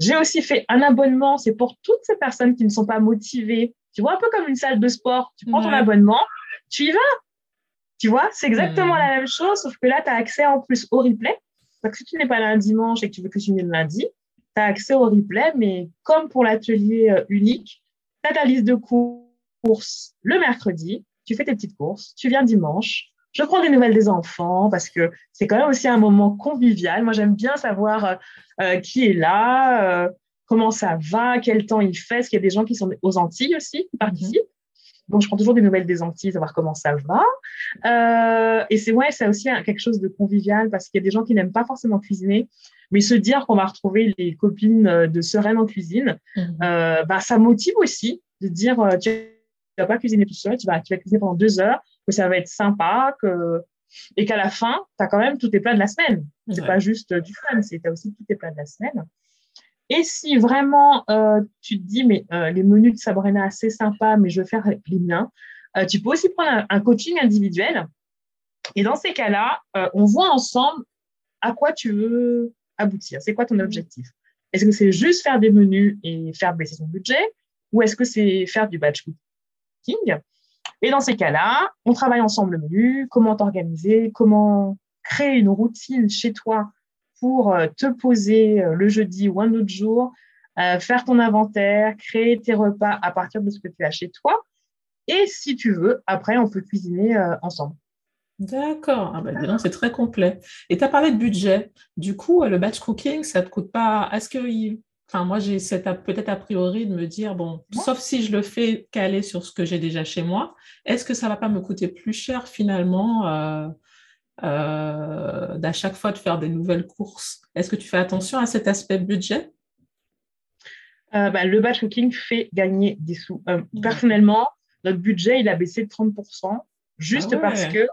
B: J'ai aussi fait un abonnement. C'est pour toutes ces personnes qui ne sont pas motivées. Tu vois, un peu comme une salle de sport. Tu prends ton abonnement, tu y vas. Tu vois, c'est exactement la même chose, sauf que là, tu as accès en plus au replay. Donc, si tu n'es pas là un dimanche et que tu veux cuisiner le lundi, tu as accès au replay, mais comme pour l'atelier euh, unique, tu as ta liste de courses le mercredi, tu fais tes petites courses, tu viens dimanche, je prends des nouvelles des enfants parce que c'est quand même aussi un moment convivial. Moi, j'aime bien savoir euh, euh, qui est là, comment ça va, quel temps il fait. Est-ce qu'il y a des gens qui sont aux Antilles aussi, qui participent donc, je prends toujours des nouvelles des Antilles, savoir comment ça va. et c'est ouais, c'est aussi quelque chose de convivial parce qu'il y a des gens qui n'aiment pas forcément cuisiner, mais se dire qu'on va retrouver les copines euh, de Sereine en cuisine, mhm. euh, bah, ça motive aussi de dire euh, tu vas pas cuisiner tout seul, tu vas, tu vas cuisiner pendant deux heures, que ça va être sympa, que et qu'à la fin, tu as quand même tous tes plats de la semaine. C'est n'est pas juste du fun, c'est tu as aussi tous tes plats de la semaine. Et si vraiment tu te dis, mais les menus de Sabrina, c'est sympa, mais je veux faire les miens, tu peux aussi prendre un, coaching individuel. Et dans ces cas-là, on voit ensemble à quoi tu veux aboutir. C'est quoi ton objectif? Est-ce que c'est juste faire des menus et faire baisser son budget? Ou est-ce que c'est faire du batch cooking? Et dans ces cas-là, on travaille ensemble le menu, comment t'organiser, comment créer une routine chez toi pour euh, te poser euh, le jeudi ou un autre jour, euh, faire ton inventaire, créer tes repas à partir de ce que tu as chez toi. Et si tu veux, après, on peut cuisiner ensemble.
A: D'accord, ah bah, c'est très complet. Et tu as parlé de budget. Du coup, le batch cooking, ça ne te coûte pas. Est-ce que. Enfin, moi, j'ai peut-être a priori de me dire, bon, sauf si je le fais caler sur ce que j'ai déjà chez moi, est-ce que ça ne va pas me coûter plus cher finalement euh, euh, d'à chaque fois de faire des nouvelles courses Est-ce que tu fais attention à cet aspect budget?
B: Euh, bah, Le batch cooking fait gagner des sous. personnellement, notre budget, il a baissé de 30%, juste ah parce que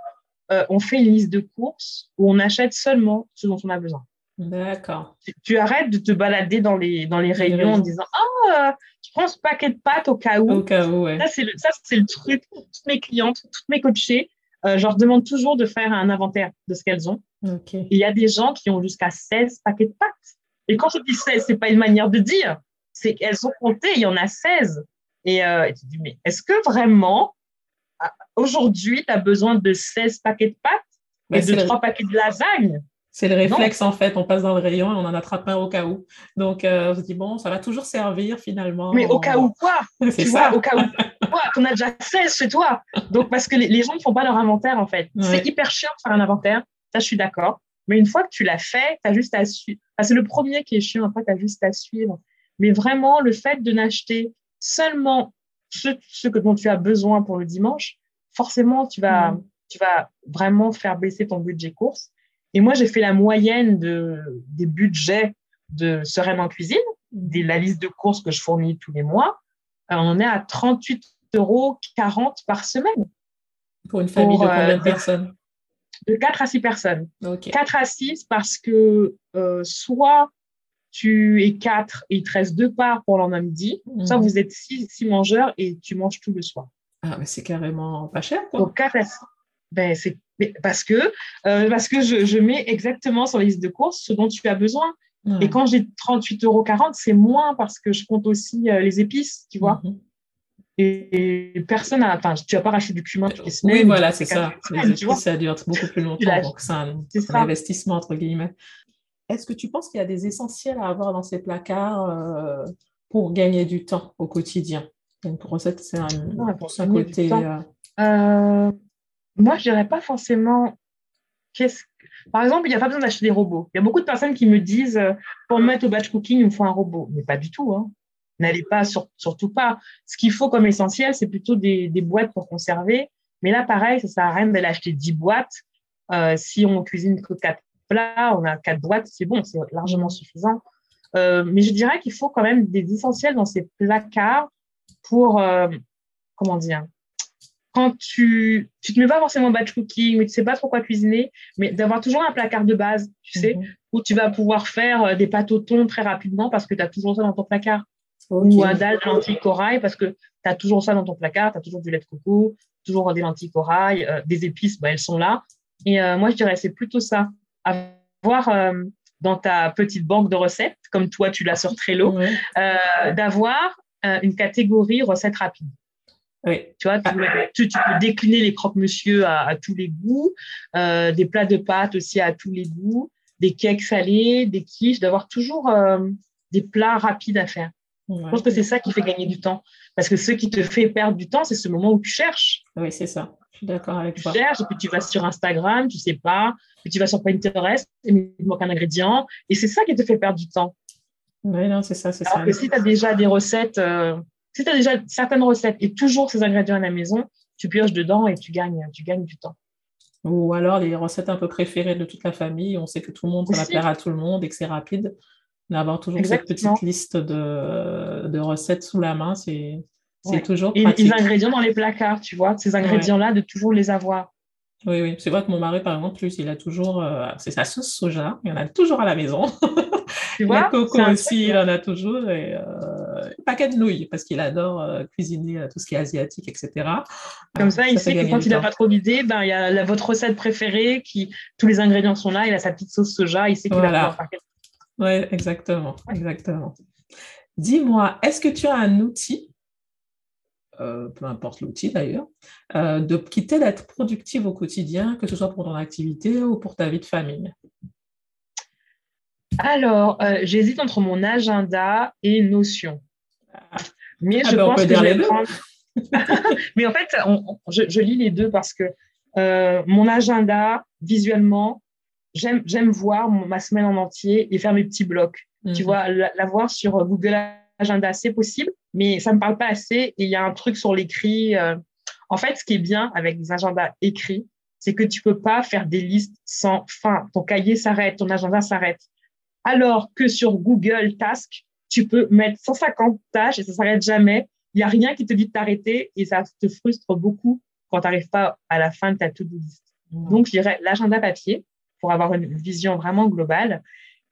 B: euh, on fait une liste de courses où on achète seulement ce dont on a besoin.
A: D'accord.
B: Tu, arrêtes de te balader dans les, dans les rayons en disant Ah, je prends ce paquet de pâtes au cas où.
A: Au cas où, ouais.
B: Ça, c'est le, le, truc. Toutes mes clientes, toutes mes coachées, euh, je leur demande toujours de faire un inventaire de ce qu'elles ont. Il y a des gens qui ont jusqu'à 16 paquets de pâtes. Et quand je dis 16, c'est pas une manière de dire. C'est qu'elles sont comptées, il y en a 16. Et, euh, et tu dis, mais est-ce que vraiment Aujourd'hui, tu as besoin de 16 paquets de pâtes et de 3 paquets de lasagne.
A: C'est le réflexe, en fait. On passe dans le rayon et on en attrape un au cas où. Donc, euh, on se dit, bon, ça va toujours servir finalement.
B: Mais au cas où quoi?
A: C'est ça.
B: au cas où. toi, tu en as déjà 16 chez toi. Donc, parce que les, gens ne font pas leur inventaire, en fait. C'est hyper chiant de faire un inventaire. Ça, je suis d'accord. Mais une fois que tu l'as fait, tu as juste à suivre. c'est le premier qui est chiant. Après, tu as juste à suivre. Mais vraiment, le fait de n'acheter seulement ce, ce que dont tu as besoin pour le dimanche, forcément, tu vas, mm. tu vas vraiment faire baisser ton budget course. Et moi, j'ai fait la moyenne de, des budgets de Sereine en cuisine, de la liste de courses que je fournis tous les mois. Euh, on est à 38,40 euros par semaine.
A: Pour une famille de combien de euh, personnes?
B: De 4 à 6 personnes. 4 à 6 parce que euh, soit tu es 4 et il te reste deux parts pour l'an midi, soit mhm. vous êtes 6 mangeurs et tu manges tout le soir.
A: Ah, mais c'est carrément pas cher, quoi.
B: Donc, 4 à 6. Ben, c'est parce que, parce que je, je, mets exactement sur la liste de courses ce dont tu as besoin. Et quand j'ai 38,40 euros, c'est moins parce que je compte aussi euh, les épices, tu vois. Mhm. Et, personne n'a. Enfin, tu vas pas racheter du cumin toutes les
A: semaines. Oui, voilà, c'est ça. Épices, ça dure beaucoup plus longtemps. donc, c'est un, investissement, entre guillemets. Est-ce que tu penses qu'il y a des essentiels à avoir dans ces placards euh, pour gagner du temps au quotidien? Une recette, c'est un, un côté.
B: Euh... moi, je dirais pas forcément qu'est-ce par exemple, il n'y a pas besoin d'acheter des robots. Il y a beaucoup de personnes qui me disent euh, pour me mettre au batch cooking, il me faut un robot. Mais pas du tout. Hein. N'allez pas, surtout pas. Ce qu'il faut comme essentiel, c'est plutôt des, boîtes pour conserver. Mais là, pareil, ça sert à rien d'aller acheter 10 boîtes. Euh, si on cuisine que 4 plats, on a 4 boîtes, c'est bon, c'est largement suffisant. Euh, mais je dirais qu'il faut quand même des essentiels dans ces placards pour, comment dire, quand tu tu te mets pas forcément batch cooking, mais tu sais pas trop quoi cuisiner, mais d'avoir toujours un placard de base, tu sais, mhm. où tu vas pouvoir faire euh, des pâtes au thon très rapidement parce que tu as toujours ça dans ton placard. Ou un dalle de lentilles corail parce que tu as toujours ça dans ton placard, tu as toujours du lait de coco, toujours des lentilles corail, euh, des épices, bah, elles sont là. Et euh, moi, je dirais, c'est plutôt ça. Avoir dans ta petite banque de recettes, comme toi, tu l'as sur Trello, d'avoir une catégorie recettes rapides. Oui. Tu vois, tu, peux décliner les croque-monsieur à, tous les goûts, euh, des plats de pâtes aussi à tous les goûts, des cakes salés, des quiches, d'avoir toujours euh, des plats rapides à faire. Je pense que c'est ça qui fait gagner du temps. Parce que ce qui te fait perdre du temps, c'est ce moment où tu cherches.
A: Oui, c'est ça. Je suis d'accord avec toi.
B: Tu cherches, et puis tu vas sur Instagram, tu sais pas, puis tu vas sur Pinterest, et il manque un ingrédient. Et c'est ça qui te fait perdre du temps.
A: Oui, non, c'est ça, c'est ça.
B: Alors que si tu as déjà des recettes euh, si tu as déjà certaines recettes et toujours ces ingrédients à la maison, tu pioches dedans et tu gagnes, tu gagnes du temps.
A: Ou alors les recettes un peu préférées de toute la famille, on sait que tout le monde, plaire à tout le monde et que c'est rapide. D'avoir toujours cette petite liste de, de, recettes sous la main, c'est toujours pratique.
B: Et les ingrédients dans les placards, tu vois, ces ingrédients-là, de toujours les avoir.
A: Oui, oui. C'est vrai que mon mari, par exemple, plus, il a toujours, euh, c'est sa sauce soja, il en a toujours à la maison. Tu vois, coco aussi, il en a toujours. Et, euh, paquet de nouilles, parce qu'il adore euh, cuisiner tout ce qui est asiatique, etc.
B: Comme ça, il sait que quand il n'a pas trop d'idées, ben, il y a votre recette préférée, qui, tous les ingrédients sont là, il a sa petite sauce soja, il sait qu'il va pouvoir faire quelque chose.
A: Oui, exactement. exactement. Dis-moi, est-ce que tu as un outil euh, peu importe l'outil d'ailleurs, euh, de, qui t'aide à être productive au quotidien, que ce soit pour ton activité ou pour ta vie de famille?
B: Alors, euh, j'hésite entre mon agenda et Notion.
A: Ah. Mais ah je ben, pense que je vais prendre...
B: Mais en fait, je, lis les deux parce que mon agenda, visuellement, j'aime voir ma semaine en entier et faire mes petits blocs. Tu mhm. vois, l'avoir sur Google Agenda, c'est possible mais ça me parle pas assez. Et il y a un truc sur l'écrit. Euh, en fait, ce qui est bien avec des agendas écrits, c'est que tu peux pas faire des listes sans fin. Ton cahier s'arrête, ton agenda s'arrête. Alors que sur Google Task, tu peux mettre 150 tâches et ça s'arrête jamais. Il y a rien qui te dit de t'arrêter et ça te frustre beaucoup quand tu n'arrives pas à la fin de ta to-do list. Mmh. Donc, je dirais l'agenda papier pour avoir une vision vraiment globale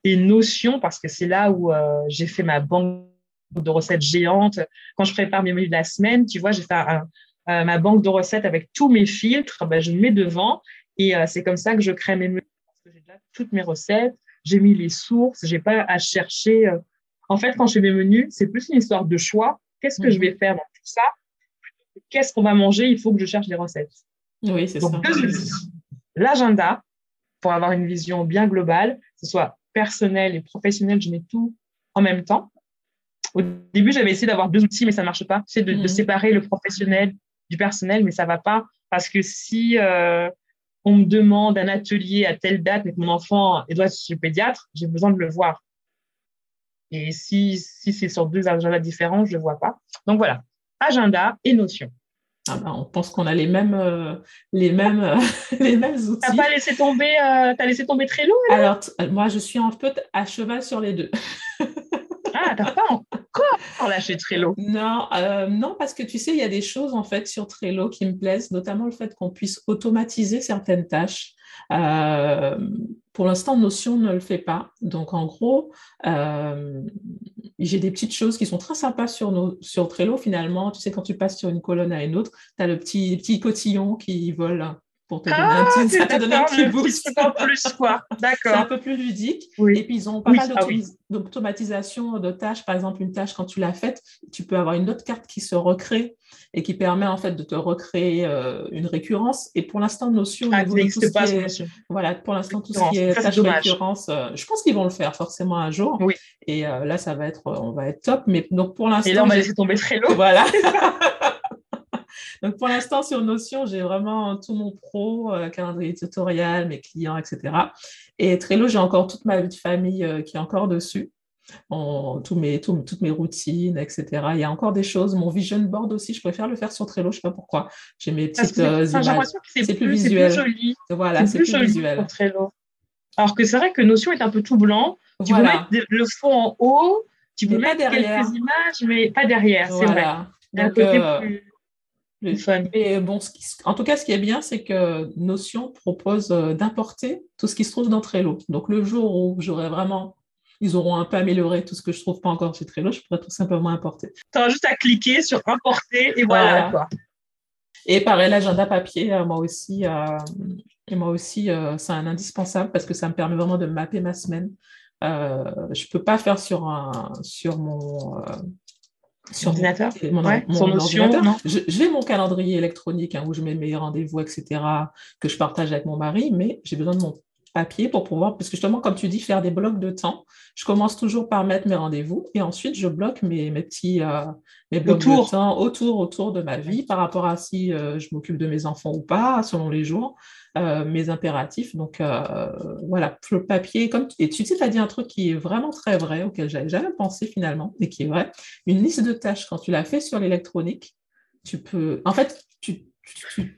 B: et Notion parce que c'est là où euh, j'ai fait ma banque de recettes géantes. Quand je prépare mes menus de la semaine, tu vois, j'ai fait euh, ma banque de recettes avec tous mes filtres, ben, je le mets devant et euh, c'est comme ça que je crée mes menus. Parce que j'ai déjà toutes mes recettes, j'ai mis les sources, j'ai pas à chercher. Euh. En fait, quand je fais mes menus, c'est plus une histoire de choix. Qu'est-ce que je vais faire dans tout ça? Qu'est-ce qu'on va manger? Il faut que je cherche les recettes.
A: Oui, c'est ça.
B: L'agenda, pour avoir une vision bien globale, que ce soit personnel et professionnel, je mets tout en même temps. Au début, j'avais essayé d'avoir deux outils, mais ça marche pas. C'est de, de, mhm. séparer le professionnel du personnel, mais ça va pas parce que si euh, on me demande un atelier à telle date, mais que mon enfant doit être chez le pédiatre, j'ai besoin de le voir. Et si, si c'est sur deux agendas différents, je ne le vois pas. Donc voilà, agenda et notion.
A: Ah ben, on pense qu'on a les mêmes, euh, les mêmes, euh, les mêmes outils.
B: T'as pas laissé tomber, euh, as laissé tomber Trello
A: Alors, moi, je suis un peu à cheval sur les deux.
B: ah, t'as pas Trello
A: Non, non, parce que tu sais, il y a des choses en fait sur Trello qui me plaisent, notamment le fait qu'on puisse automatiser certaines tâches. Euh, pour l'instant, Notion ne le fait pas. Donc, en gros, euh, j'ai des petites choses qui sont très sympas sur, nos, Trello, finalement. Tu sais, quand tu passes sur une colonne à une autre, tu as le petit, petit cotillon qui vole pour te donner un
B: ah,
A: petit, ça
B: te donne un petit boost. plus, quoi. D'accord.
A: C'est un peu plus ludique. Et puis, ils ont pas mal ah d'automatisation de tâches. Par exemple, une tâche, quand tu l'as faite, tu peux avoir une autre carte qui se recrée et qui permet en fait de te recréer euh, une récurrence. Et pour l'instant, Notion,
B: ah, tout ce
A: pas, est, voilà, pour l'instant, tout ce qui est tâche récurrence, euh, je pense qu'ils vont le faire forcément un jour.
B: Oui.
A: Et euh, là, ça va être, on va être top. Mais donc pour l'instant,
B: et là, on va laisser tomber Trello.
A: Voilà. Donc, pour l'instant, sur Notion, j'ai vraiment tout mon pro, euh, calendrier tutoriel, mes clients, etc. Et Trello, j'ai encore toute ma vie de famille euh, qui est encore dessus. tous mes, toutes mes routines, etc. Il y a encore des choses. Mon vision board aussi, je préfère le faire sur Trello, je ne sais pas pourquoi. J'ai mes petites euh, images.
B: C'est plus, visuel. Plus joli.
A: Voilà, c'est plus, plus, visuel. Sur Trello.
B: Alors que c'est vrai que Notion est un peu tout blanc. Tu peux mettre le fond en haut, tu peux mettre derrière. quelques images, mais pas derrière, c'est vrai.
A: Donc, euh, plus fun. Et bon, en tout cas, ce qui est bien, c'est que Notion propose euh, d'importer tout ce qui se trouve dans Trello. Donc, le jour où j'aurai vraiment, ils auront un peu amélioré tout ce que je ne trouve pas encore chez Trello, je pourrais tout simplement importer.
B: Tu as juste à cliquer sur importer et voilà.
A: Et pareil, l'agenda papier, euh, moi aussi, euh, et moi aussi, c'est un indispensable parce que ça me permet vraiment de mapper ma semaine. je ne peux pas faire sur, un, sur mon
B: sur ordinateur,
A: mon, ordinateur. J'ai mon calendrier électronique hein, où je mets mes rendez-vous, etc., que je partage avec mon mari, mais j'ai besoin de mon papier pour pouvoir, parce que justement, comme tu dis, faire des blocs de temps. Je commence toujours par mettre mes rendez-vous et ensuite je bloque mes, mes petits euh, mes blocs autour. de temps autour, autour de ma vie par rapport à si euh, je m'occupe de mes enfants ou pas, selon les jours. Euh, mes impératifs. Donc voilà, le papier, comme et tu sais, tu as dit un truc qui est vraiment très vrai, auquel j'avais jamais pensé finalement, mais qui est vrai. Une liste de tâches, quand tu l'as fait sur l'électronique, tu peux, en fait, tu,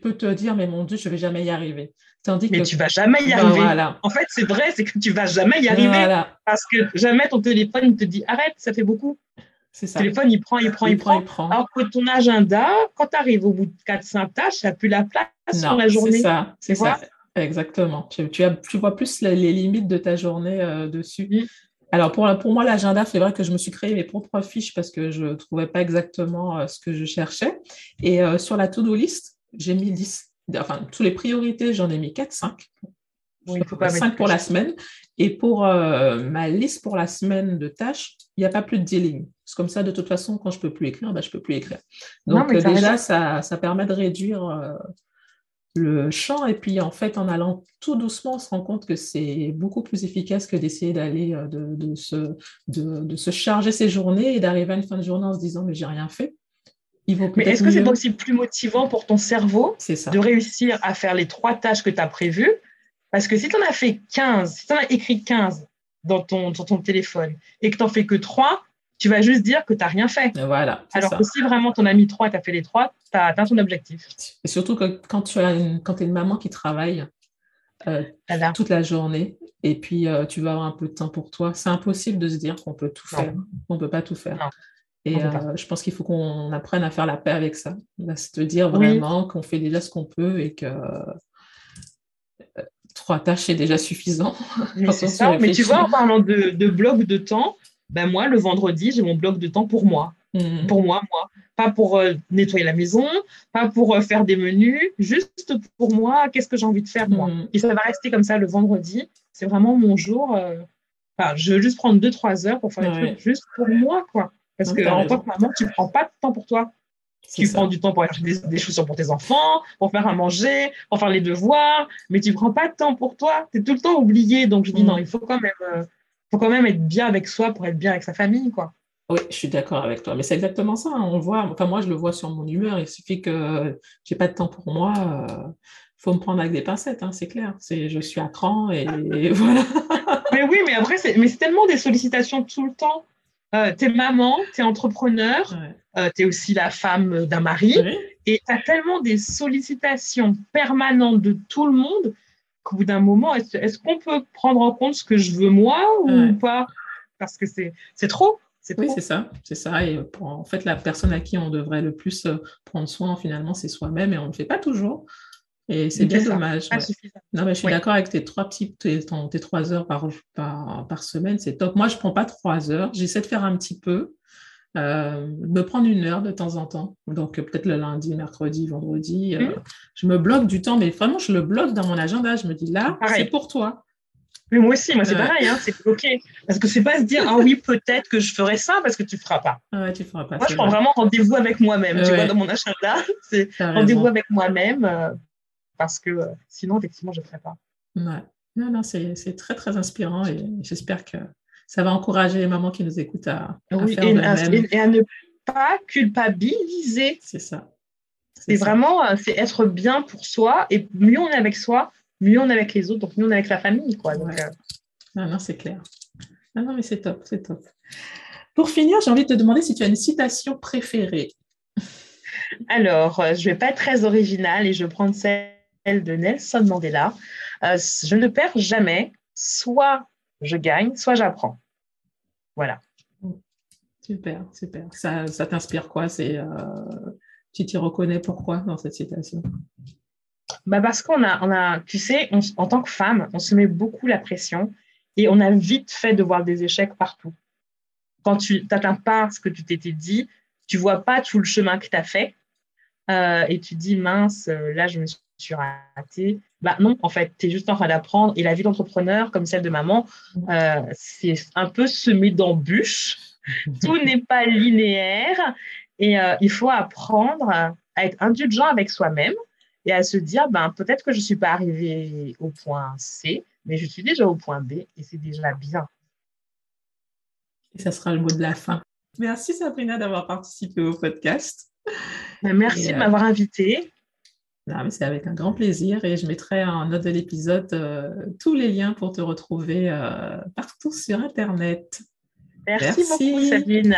A: peux te dire, mais mon Dieu, je vais jamais y arriver.
B: Tandis mais que... tu vas jamais y ben arriver. En fait, c'est vrai, c'est que tu vas jamais y arriver. Parce que jamais ton téléphone te dit arrête, ça fait beaucoup. Le téléphone, il prend, il prend, il, prend. Alors que ton agenda, quand tu arrives au bout de 4-5 tâches, tu n'as plus la place sur la journée.
A: C'est ça, c'est ça. Exactement. Tu, tu, as, tu, vois plus les, limites de ta journée euh, dessus. Alors, pour, pour moi, l'agenda, c'est vrai que je me suis créé mes propres fiches parce que je ne trouvais pas exactement euh, ce que je cherchais. Et euh, sur la to-do list, j'ai mis 10. Enfin, toutes les priorités, j'en ai mis 4-5. Oui, il faut pas 5 pour la semaine. Et pour ma liste pour la semaine de tâches, il n'y a pas plus de 10 lignes. C'est comme ça, de toute façon, quand je ne peux plus écrire, ben, je ne peux plus écrire. Donc euh, déjà, ça, ça, permet de réduire euh, le champ. Et puis, en fait, en allant tout doucement, on se rend compte que c'est beaucoup plus efficace que d'essayer d'aller, euh, de, de, se, de, se charger ses journées et d'arriver à une fin de journée en se disant, mais j'ai rien fait.
B: Mais est-ce que c'est aussi plus motivant pour ton cerveau de réussir à faire les trois tâches que tu as prévues? Parce que si tu en as fait 15, si tu en as écrit 15 dans ton, dans ton téléphone et que tu n'en fais que trois, tu vas juste dire que tu n'as rien fait.
A: Voilà.
B: Alors que si vraiment ton ami 3 tu as fait les trois, tu as atteint ton objectif.
A: Et surtout que quand tu as une, quand es une maman qui travaille euh, toute la journée et puis euh, tu vas avoir un peu de temps pour toi, c'est impossible de se dire qu'on peut tout faire. On ne peut pas tout faire. Et euh, je pense qu'il faut qu'on apprenne à faire la paix avec ça. C'est de dire vraiment qu'on fait déjà ce qu'on peut et que trois tâches, c'est déjà suffisant.
B: Mais, ça. Mais tu vois, en parlant de, de bloc de temps, ben moi, le vendredi, j'ai mon bloc de temps pour moi. Mhm. Pour moi, moi. Pas pour euh, nettoyer la maison, pas pour euh, faire des menus, juste pour moi, qu'est-ce que j'ai envie de faire moi. Mhm. Et ça va rester comme ça le vendredi. C'est vraiment mon jour. Euh, enfin, je veux juste prendre deux, trois heures pour faire des trucs juste pour moi, quoi. Parce que en tant que maman, tu ne prends pas de temps pour toi. Tu prends du temps pour acheter des, des, chaussures pour tes enfants, pour faire à manger, pour faire les devoirs, mais tu ne prends pas de temps pour toi. Tu es tout le temps oublié. Donc, je dis mhm. non, il faut quand même faut quand même être bien avec soi pour être bien avec sa famille, quoi.
A: Oui, je suis d'accord avec toi. Mais c'est exactement ça. Hein. On voit, enfin, moi, je le vois sur mon humeur. Il suffit que j'ai pas de temps pour moi. Il euh, faut me prendre avec des pincettes, hein, c'est clair. C'est, je suis à cran et, voilà.
B: mais oui, mais après, c'est, mais c'est tellement des sollicitations tout le temps. Euh, t'es maman, t'es entrepreneur, euh, t'es aussi la femme d'un mari. Et tu as tellement des sollicitations permanentes de tout le monde qu'au bout d'un moment, est-ce, qu'on peut prendre en compte ce que je veux moi ou pas? Parce que c'est, c'est trop.
A: oui, c'est ça, c'est ça. Et pour, en fait, la personne à qui on devrait le plus euh, prendre soin, finalement, c'est soi-même et on ne le fait pas toujours. Et c'est bien dommage. Non, mais je suis d'accord avec tes trois petites, tes, tes, trois heures par, par, par semaine, c'est top. Moi, je ne prends pas trois heures. J'essaie de faire un petit peu. Euh, me prendre une heure de temps en temps. Donc, peut-être le lundi, mercredi, vendredi. Euh, mmh. Je me bloque du temps, mais vraiment, je le bloque dans mon agenda. Je me dis là, c'est pour toi.
B: Mais moi aussi, moi, c'est pareil, hein, c'est OK. Parce que c'est pas se dire, ah oui, peut-être que je ferai ça parce que tu feras pas.
A: Ouais, tu feras pas.
B: Moi, je prends vraiment rendez-vous avec moi-même. Tu vois, dans mon agenda, c'est rendez-vous avec moi-même euh, parce que sinon, effectivement, je ne ferai pas.
A: Ouais. Non, non, c'est très, très inspirant et j'espère que ça va encourager les mamans qui nous écoutent à,
B: oui, faire et, de même. et à ne pas culpabiliser.
A: C'est ça.
B: C'est vraiment euh, c'est être bien pour soi et mieux on est avec soi, mieux on est avec les autres, donc mieux on est avec la famille. Quoi. Donc, euh,
A: Non, non, c'est clair. Non, non, mais c'est top, c'est top. Pour finir, j'ai envie de te demander si tu as une citation préférée.
B: Alors, euh, je ne vais pas être très originale et je vais prendre celle de Nelson Mandela. je ne perds jamais, soit je gagne, soit j'apprends. Voilà.
A: Super, super. Ça, ça t'inspire quoi? C'est euh, Tu t'y reconnais pourquoi dans cette citation
B: bah Parce qu'on a, on a, tu sais, en tant que femme, on se met beaucoup la pression et on a vite fait de voir des échecs partout. Quand tu n'atteins pas ce que tu t'étais dit, tu vois pas tout le chemin que tu as fait euh, et tu dis mince, euh, là je me suis ratée. Bah non, en fait, tu es juste en train d'apprendre. Et la vie d'entrepreneur, comme celle de maman, euh, c'est un peu semé d'embûches. Tout n'est pas linéaire. Et euh, il faut apprendre à être indulgent avec soi-même et à se dire, ben, peut-être que je ne suis pas arrivée au point C, mais je suis déjà au point B et c'est déjà bien.
A: Et ça sera le mot de la fin. Merci Sabrina d'avoir participé au podcast.
B: Ben, merci de euh, m'avoir
A: c'est avec un grand plaisir et je mettrai en note de l'épisode euh, tous les liens pour te retrouver euh, partout sur Internet.
B: Merci, Merci. beaucoup, Sabine.